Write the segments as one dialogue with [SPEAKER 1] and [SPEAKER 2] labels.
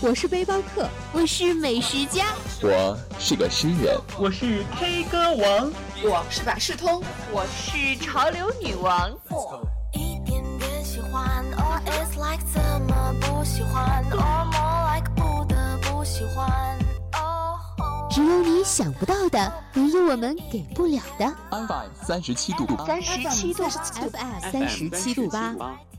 [SPEAKER 1] 我是背包客，我是美食家，
[SPEAKER 2] 我是个诗人，
[SPEAKER 3] 我是 K 歌王，
[SPEAKER 4] 我是百事通，
[SPEAKER 5] 我是潮流女王。一点点喜欢，or is like 怎么不喜欢，or more like 不得不喜欢。
[SPEAKER 1] 只有你想不到的，没有我们给不了的。
[SPEAKER 2] FM 三十七度八，
[SPEAKER 5] 三十七度
[SPEAKER 1] ，FM 三十七度八。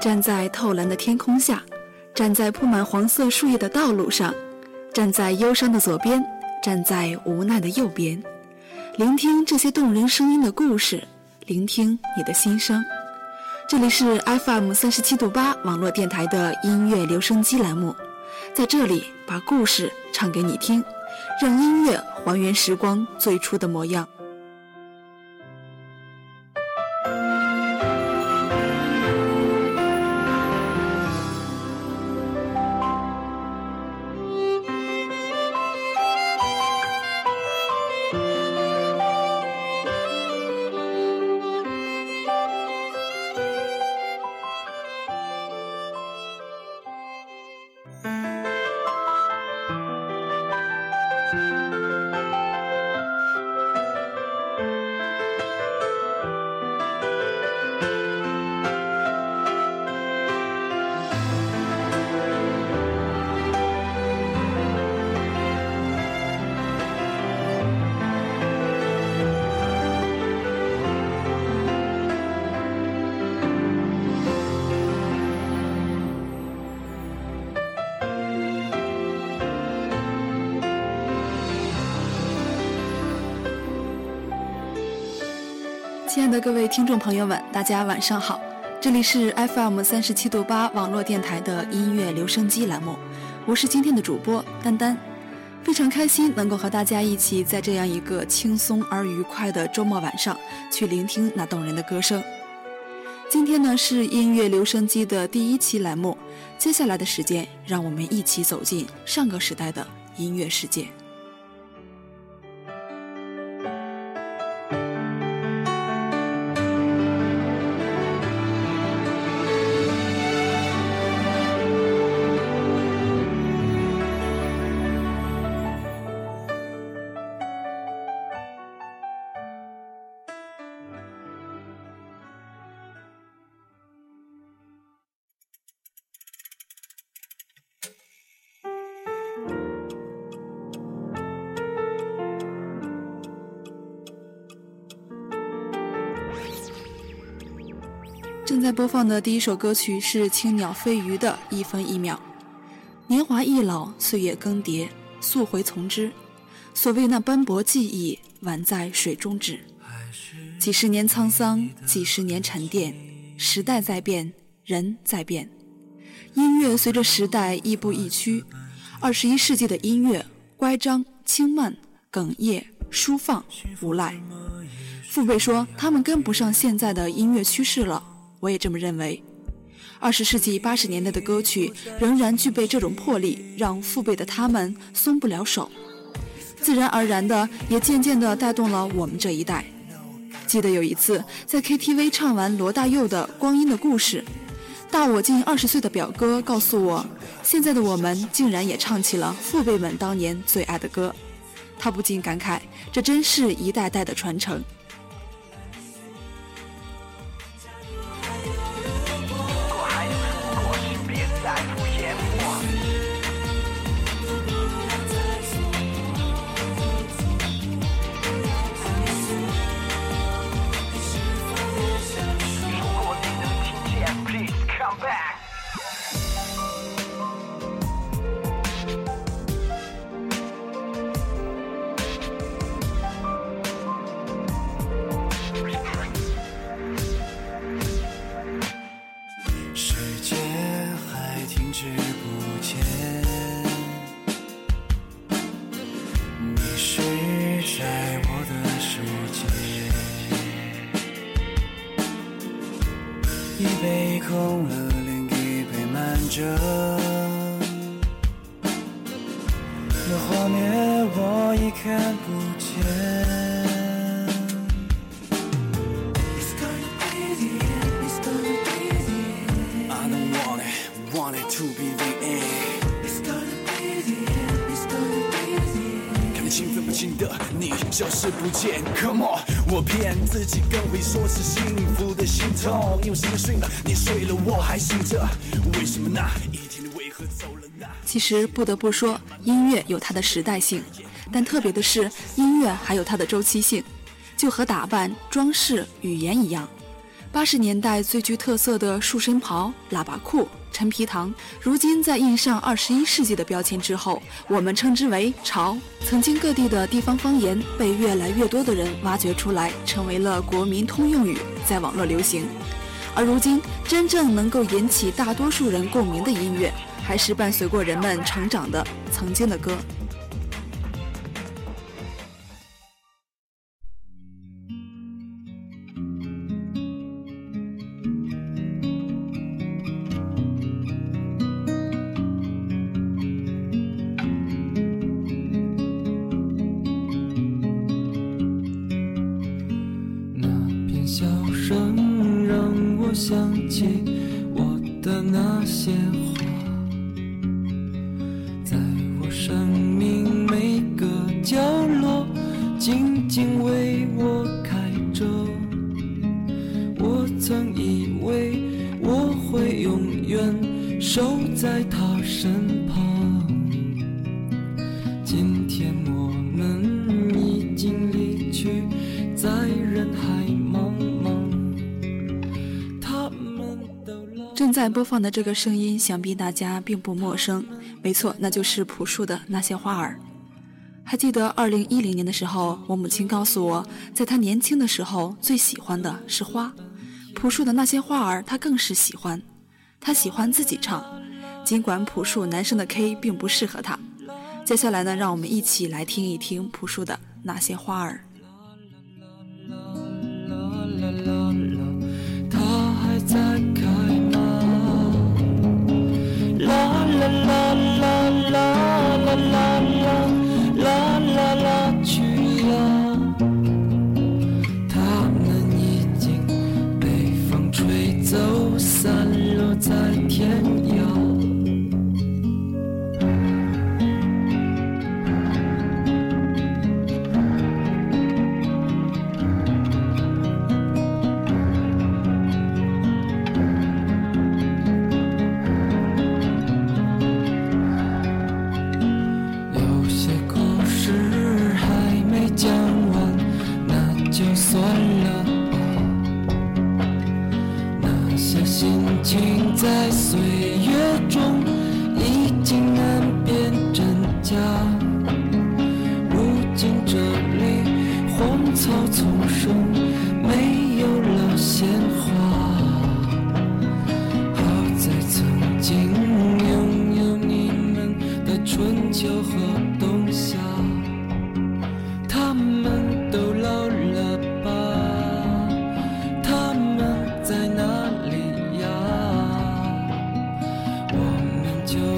[SPEAKER 6] 站在透蓝的天空下，站在铺满黄色树叶的道路上，站在忧伤的左边，站在无奈的右边，聆听这些动人声音的故事，聆听你的心声。这里是 FM 三十七度八网络电台的音乐留声机栏目，在这里把故事唱给你听，让音乐还原时光最初的模样。亲爱的各位听众朋友们，大家晚上好，这里是 FM 三十七度八网络电台的音乐留声机栏目，我是今天的主播丹丹，非常开心能够和大家一起在这样一个轻松而愉快的周末晚上去聆听那动人的歌声。今天呢是音乐留声机的第一期栏目，接下来的时间让我们一起走进上个时代的音乐世界。正在播放的第一首歌曲是青鸟飞鱼的一分一秒。年华易老，岁月更迭，溯回从之。所谓那斑驳记忆，宛在水中止。几十年沧桑，几十年沉淀，时代在变，人在变，音乐随着时代亦步亦趋。二十一世纪的音乐，乖张、轻慢、哽咽、舒放、无赖。父辈说他们跟不上现在的音乐趋势了，我也这么认为。二十世纪八十年代的歌曲仍然具备这种魄力，让父辈的他们松不了手，自然而然的也渐渐的带动了我们这一代。记得有一次在 KTV 唱完罗大佑的《光阴的故事》，大我近二十岁的表哥告诉我，现在的我们竟然也唱起了父辈们当年最爱的歌。他不禁感慨，这真是一代代的传承。
[SPEAKER 4] 一杯空了另一杯满着。那画面我已看不见。消失不见，Come on，我骗自己，更会说是幸福的心痛。因为时间睡了，你睡了，我还醒着。为什么那一天你为何走了呢？
[SPEAKER 6] 其实不得不说，音乐有它的时代性，但特别的是，音乐还有它的周期性，就和打扮、装饰、语言一样。八十年代最具特色的束身袍、喇叭裤。陈皮糖，如今在印上二十一世纪的标签之后，我们称之为潮。曾经各地的地方方言被越来越多的人挖掘出来，成为了国民通用语，在网络流行。而如今，真正能够引起大多数人共鸣的音乐，还是伴随过人们成长的曾经的歌。在人海正在播放的这个声音，想必大家并不陌生。没错，那就是朴树的那些花儿。还记得二零一零年的时候，我母亲告诉我，在她年轻的时候最喜欢的是花。朴树的那些花儿，她更是喜欢。她喜欢自己唱，尽管朴树男生的 K 并不适合她。接下来呢，让我们一起来听一听朴树的那些花儿。
[SPEAKER 7] 啦啦啦啦啦啦啦啦啦啦去呀！他们已经被风吹走，散落在天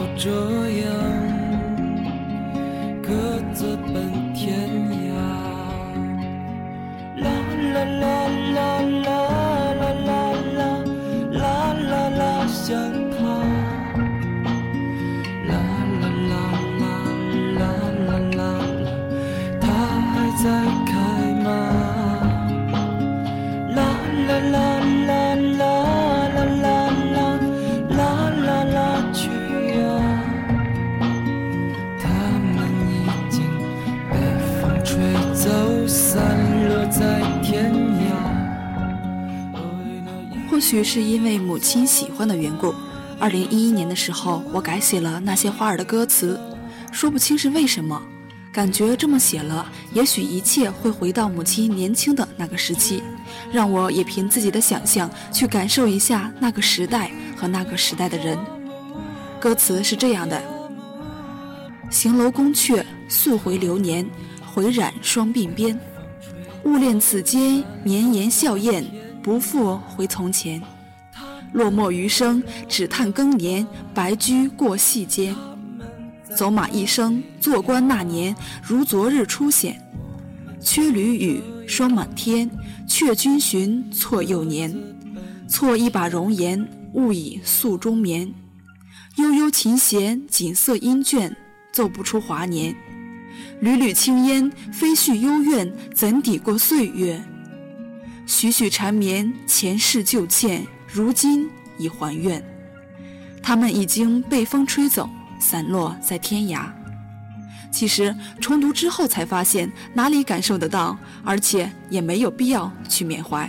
[SPEAKER 7] 就这样各自奔
[SPEAKER 6] 许是因为母亲喜欢的缘故，二零一一年的时候，我改写了那些花儿的歌词，说不清是为什么，感觉这么写了，也许一切会回到母亲年轻的那个时期，让我也凭自己的想象去感受一下那个时代和那个时代的人。歌词是这样的：行楼宫阙，溯回流年，回染双鬓边，勿恋此间绵延笑靥。不复回从前，落寞余生，只叹更年，白驹过隙间。走马一生，做官那年，如昨日初显。缺缕雨，霜满天，却君寻错又年。错一把容颜，误以诉中眠。悠悠琴弦，锦瑟音卷，奏不出华年。缕缕青烟，飞絮幽怨，怎抵过岁月？徐徐缠绵，前世旧欠，如今已还愿。他们已经被风吹走，散落在天涯。其实重读之后才发现，哪里感受得到，而且也没有必要去缅怀。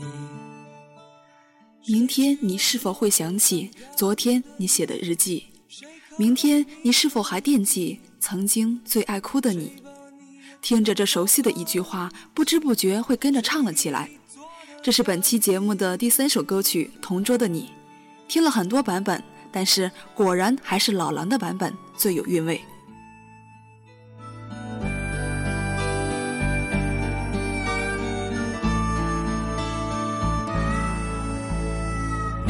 [SPEAKER 7] 你。
[SPEAKER 6] 明天你是否会想起昨天你写的日记？明天你是否还惦记曾经最爱哭的你？听着这熟悉的一句话，不知不觉会跟着唱了起来。这是本期节目的第三首歌曲《同桌的你》，听了很多版本，但是果然还是老狼的版本最有韵味。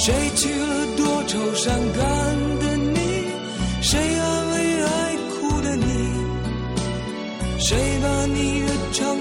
[SPEAKER 7] 谁娶了多愁善感的你？谁安慰爱哭的你？谁把你的长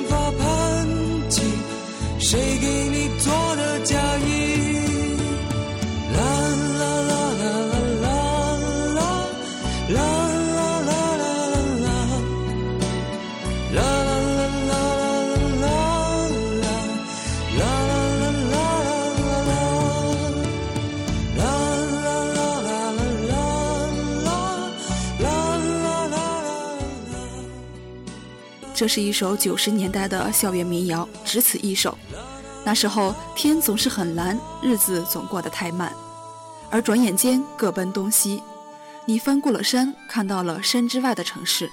[SPEAKER 6] 这是一首九十年代的校园民谣，只此一首。那时候天总是很蓝，日子总过得太慢，而转眼间各奔东西。你翻过了山，看到了山之外的城市；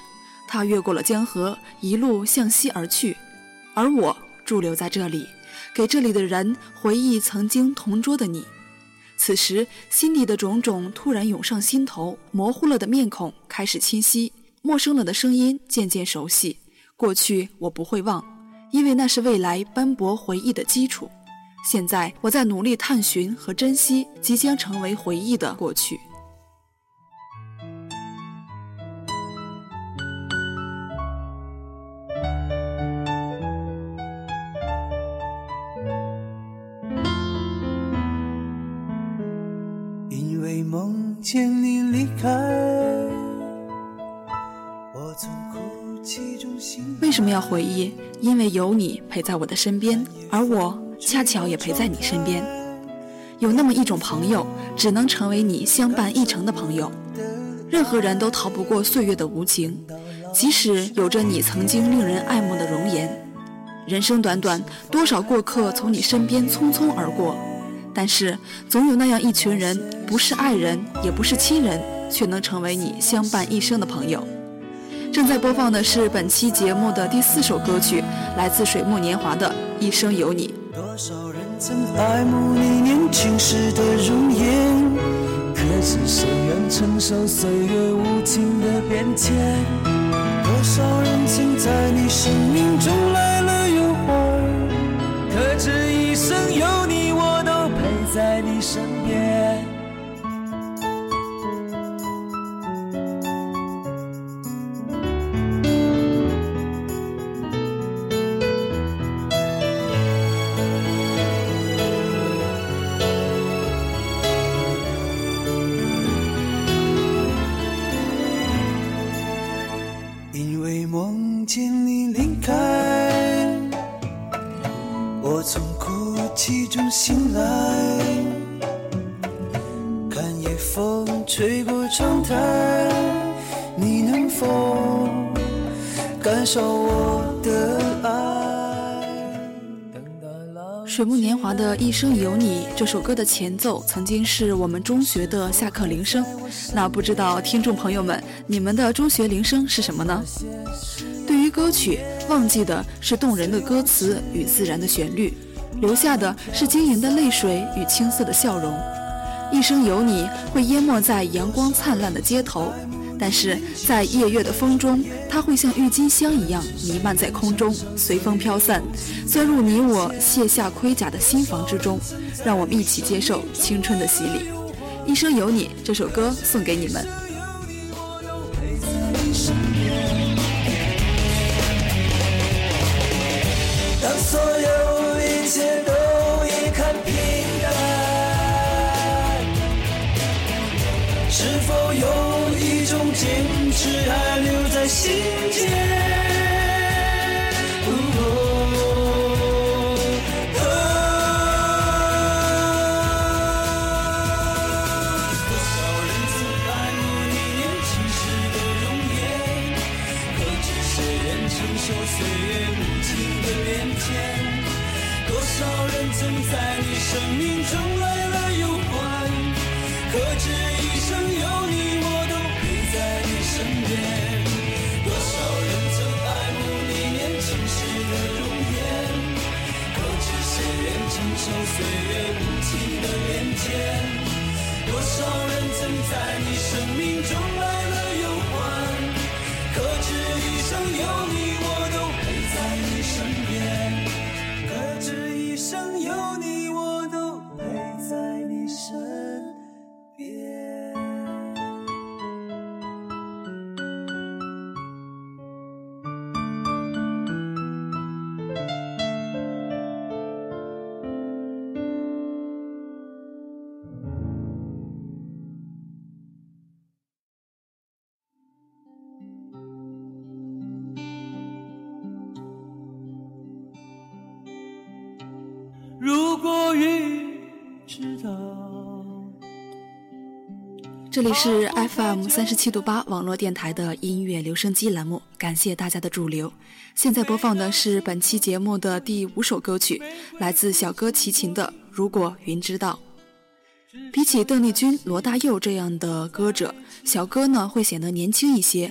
[SPEAKER 6] 他越过了江河，一路向西而去。而我驻留在这里，给这里的人回忆曾经同桌的你。此时，心底的种种突然涌上心头，模糊了的面孔开始清晰，陌生了的声音渐渐熟悉。过去我不会忘，因为那是未来斑驳回忆的基础。现在，我在努力探寻和珍惜即将成为回忆的过去。为什么要回忆？因为有你陪在我的身边，而我恰巧也陪在你身边。有那么一种朋友，只能成为你相伴一程的朋友。任何人都逃不过岁月的无情，即使有着你曾经令人爱慕的容颜。人生短短，多少过客从你身边匆匆而过。但是，总有那样一群人，不是爱人，也不是亲人，却能成为你相伴一生的朋友。正在播放的是本期节目的第四首歌曲，来自水木年华的《一生有你》。
[SPEAKER 4] 多少人曾爱慕你年轻时的容颜，可是谁愿承受岁月无情的变迁？多少人曾在你生命中来了又还，可这一生有你。我都陪在你身边，梦见你离开，我从哭泣中醒来。看夜风吹过窗台，你能否感受我的
[SPEAKER 6] 水木年华的一生有你这首歌的前奏，曾经是我们中学的下课铃声。那不知道听众朋友们，你们的中学铃声是什么呢？对于歌曲，忘记的是动人的歌词与自然的旋律，留下的是晶莹的泪水与青涩的笑容。一生有你会淹没在阳光灿烂的街头，但是在夜月的风中，它会像郁金香一样弥漫在空中，随风飘散，钻入你我卸下盔甲的心房之中，让我们一起接受青春的洗礼。一生有你这首歌送给你们。这里是 FM 三十七度八网络电台的音乐留声机栏目，感谢大家的驻留。现在播放的是本期节目的第五首歌曲，来自小哥齐秦的《如果云知道》。比起邓丽君、罗大佑这样的歌者，小哥呢会显得年轻一些；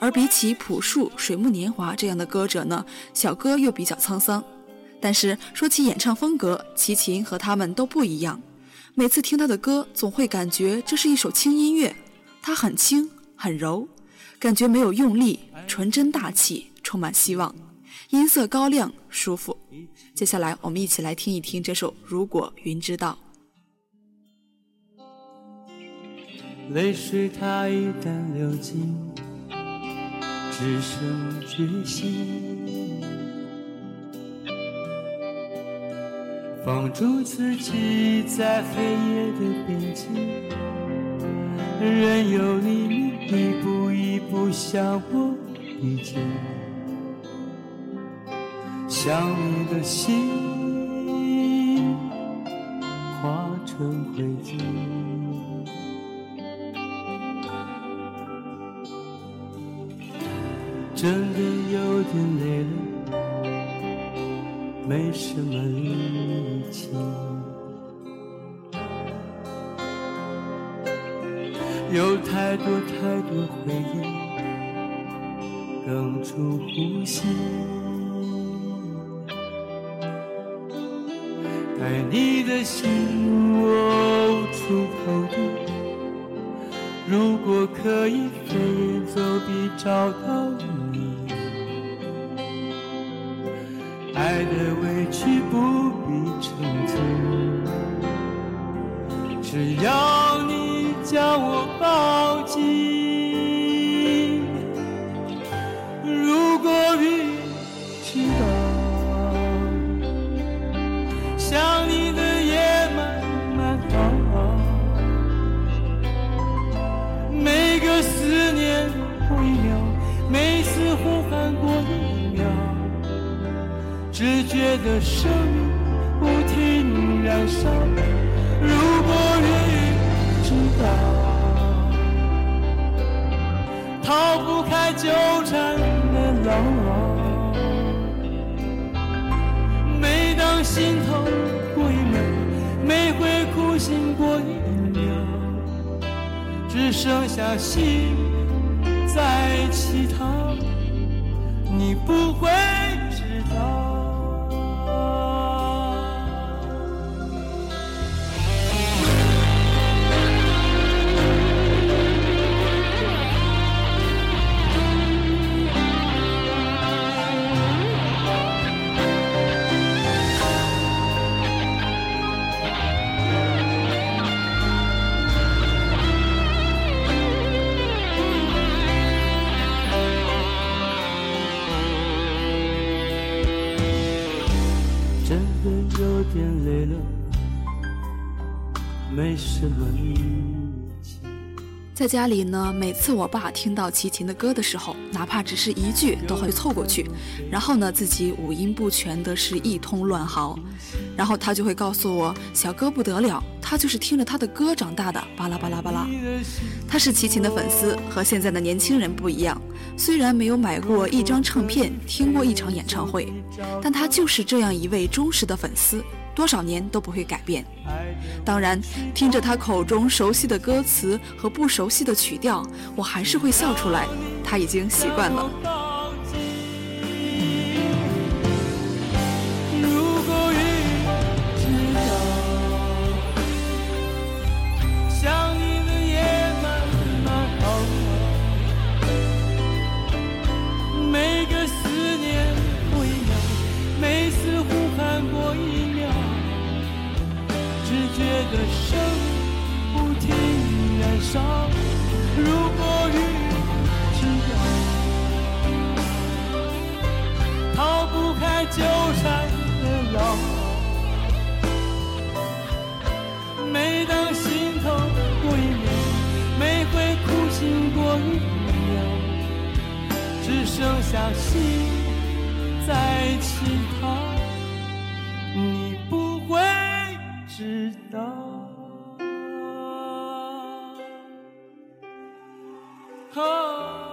[SPEAKER 6] 而比起朴树、水木年华这样的歌者呢，小哥又比较沧桑。但是说起演唱风格，齐秦和他们都不一样。每次听他的歌，总会感觉这是一首轻音乐，它很轻很柔，感觉没有用力，纯真大气，充满希望，音色高亮舒服。接下来我们一起来听一听这首《如果云知道》。
[SPEAKER 7] 泪水它一旦流尽，只剩决心，放逐自己在黑夜的边境，任由黎明一步一步向我逼近，想你的心化成灰烬。真的有点累了，没什么力气。有太多太多回忆，哽住呼吸。爱你的心我无处投递，如果可以飞檐走壁找到呼喊过一秒。只觉得生命不停燃烧。如果雨知道，逃不开纠缠的牢。每当心痛过一秒，每回苦心过一秒，只剩下心在乞讨。你不会
[SPEAKER 6] 在家里呢，每次我爸听到齐秦的歌的时候，哪怕只是一句，都会凑过去，然后呢，自己五音不全的是一通乱嚎，然后他就会告诉我，小哥不得了，他就是听着他的歌长大的，巴拉巴拉巴拉。他是齐秦的粉丝，和现在的年轻人不一样，虽然没有买过一张唱片，听过一场演唱会，但他就是这样一位忠实的粉丝。多少年都不会改变。当然，听着他口中熟悉的歌词和不熟悉的曲调，我还是会笑出来。他已经习惯了。
[SPEAKER 7] 不停燃烧。如果雨知道，逃不开纠缠的牢。每当心痛过一秒，每回苦心过一秒，只剩下心在乞讨。你不会知道。啊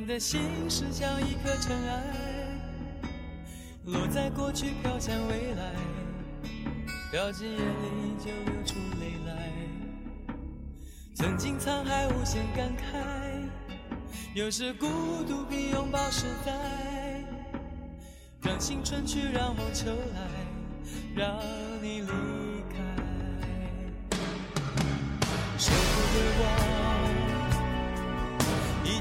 [SPEAKER 8] 人的心事像一颗尘埃，落在过去飘向未来，掉进眼里就流出泪来。曾经沧海无限感慨，有时孤独比拥抱实在。让青春去，让梦秋来，让你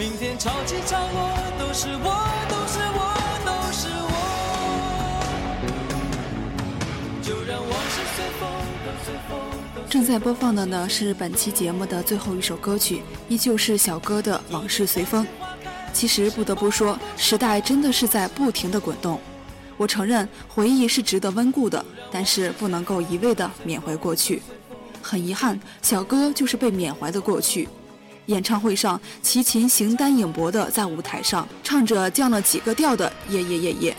[SPEAKER 8] 明天潮起潮落，都是我，都是我，都是我。就让往事随风，都随风。
[SPEAKER 6] 正在播放的呢是本期节目的最后一首歌曲，依旧是小哥的《往事随风》。其实不得不说，时代真的是在不停的滚动。我承认回忆是值得温故的，但是不能够一味的缅怀过去。很遗憾，小哥就是被缅怀的过去。演唱会上，齐秦形单影薄的在舞台上唱着降了几个调的夜夜夜夜。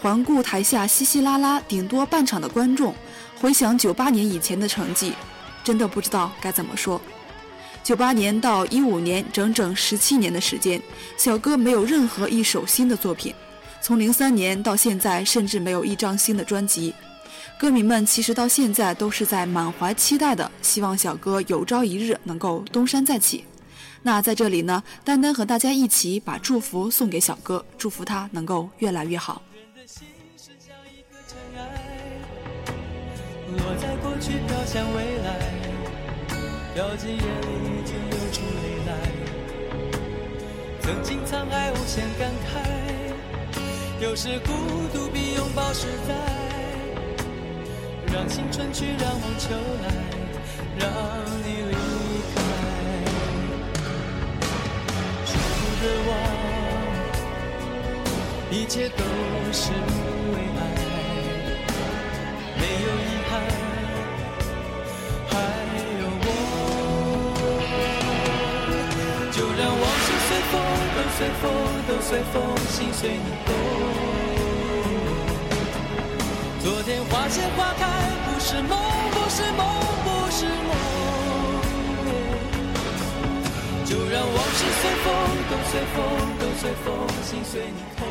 [SPEAKER 6] 环顾台下稀稀拉拉顶多半场的观众，回想九八年以前的成绩，真的不知道该怎么说。九八年到一五年，整整十七年的时间，小哥没有任何一首新的作品。从零三年到现在，甚至没有一张新的专辑。歌迷们其实到现在都是在满怀期待的，希望小哥有朝一日能够东山再起。那在这里呢，丹丹和大家一起把祝福送给小哥，祝福他能够越来越好。
[SPEAKER 8] 落在过去，飘向未来，掉进眼里就流出泪来。曾经沧海无限感慨。有时孤独比拥抱实在，让青春去，让梦秋来，让你离开。舍不得忘，一切都是为爱，没有遗憾，还有我。就让往事随风，都随风，都随风，心随你动。昨天花谢花开，不是梦，不是梦，不是梦。就让往事随风，都随风，都随风，心随你痛。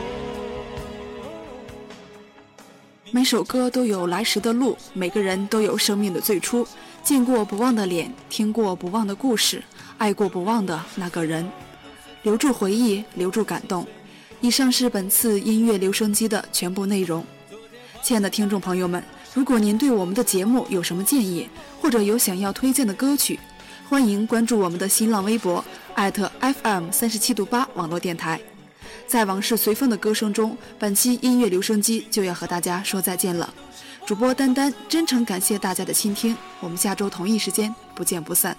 [SPEAKER 6] 每首歌都有来时的路，每个人都有生命的最初。见过不忘的脸，听过不忘的故事，爱过不忘的那个人，留住回忆，留住感动。以上是本次音乐留声机的全部内容。亲爱的听众朋友们，如果您对我们的节目有什么建议，或者有想要推荐的歌曲，欢迎关注我们的新浪微博 @FM 三十七度八网络电台。在往事随风的歌声中，本期音乐留声机就要和大家说再见了。主播丹丹真诚感谢大家的倾听，我们下周同一时间不见不散。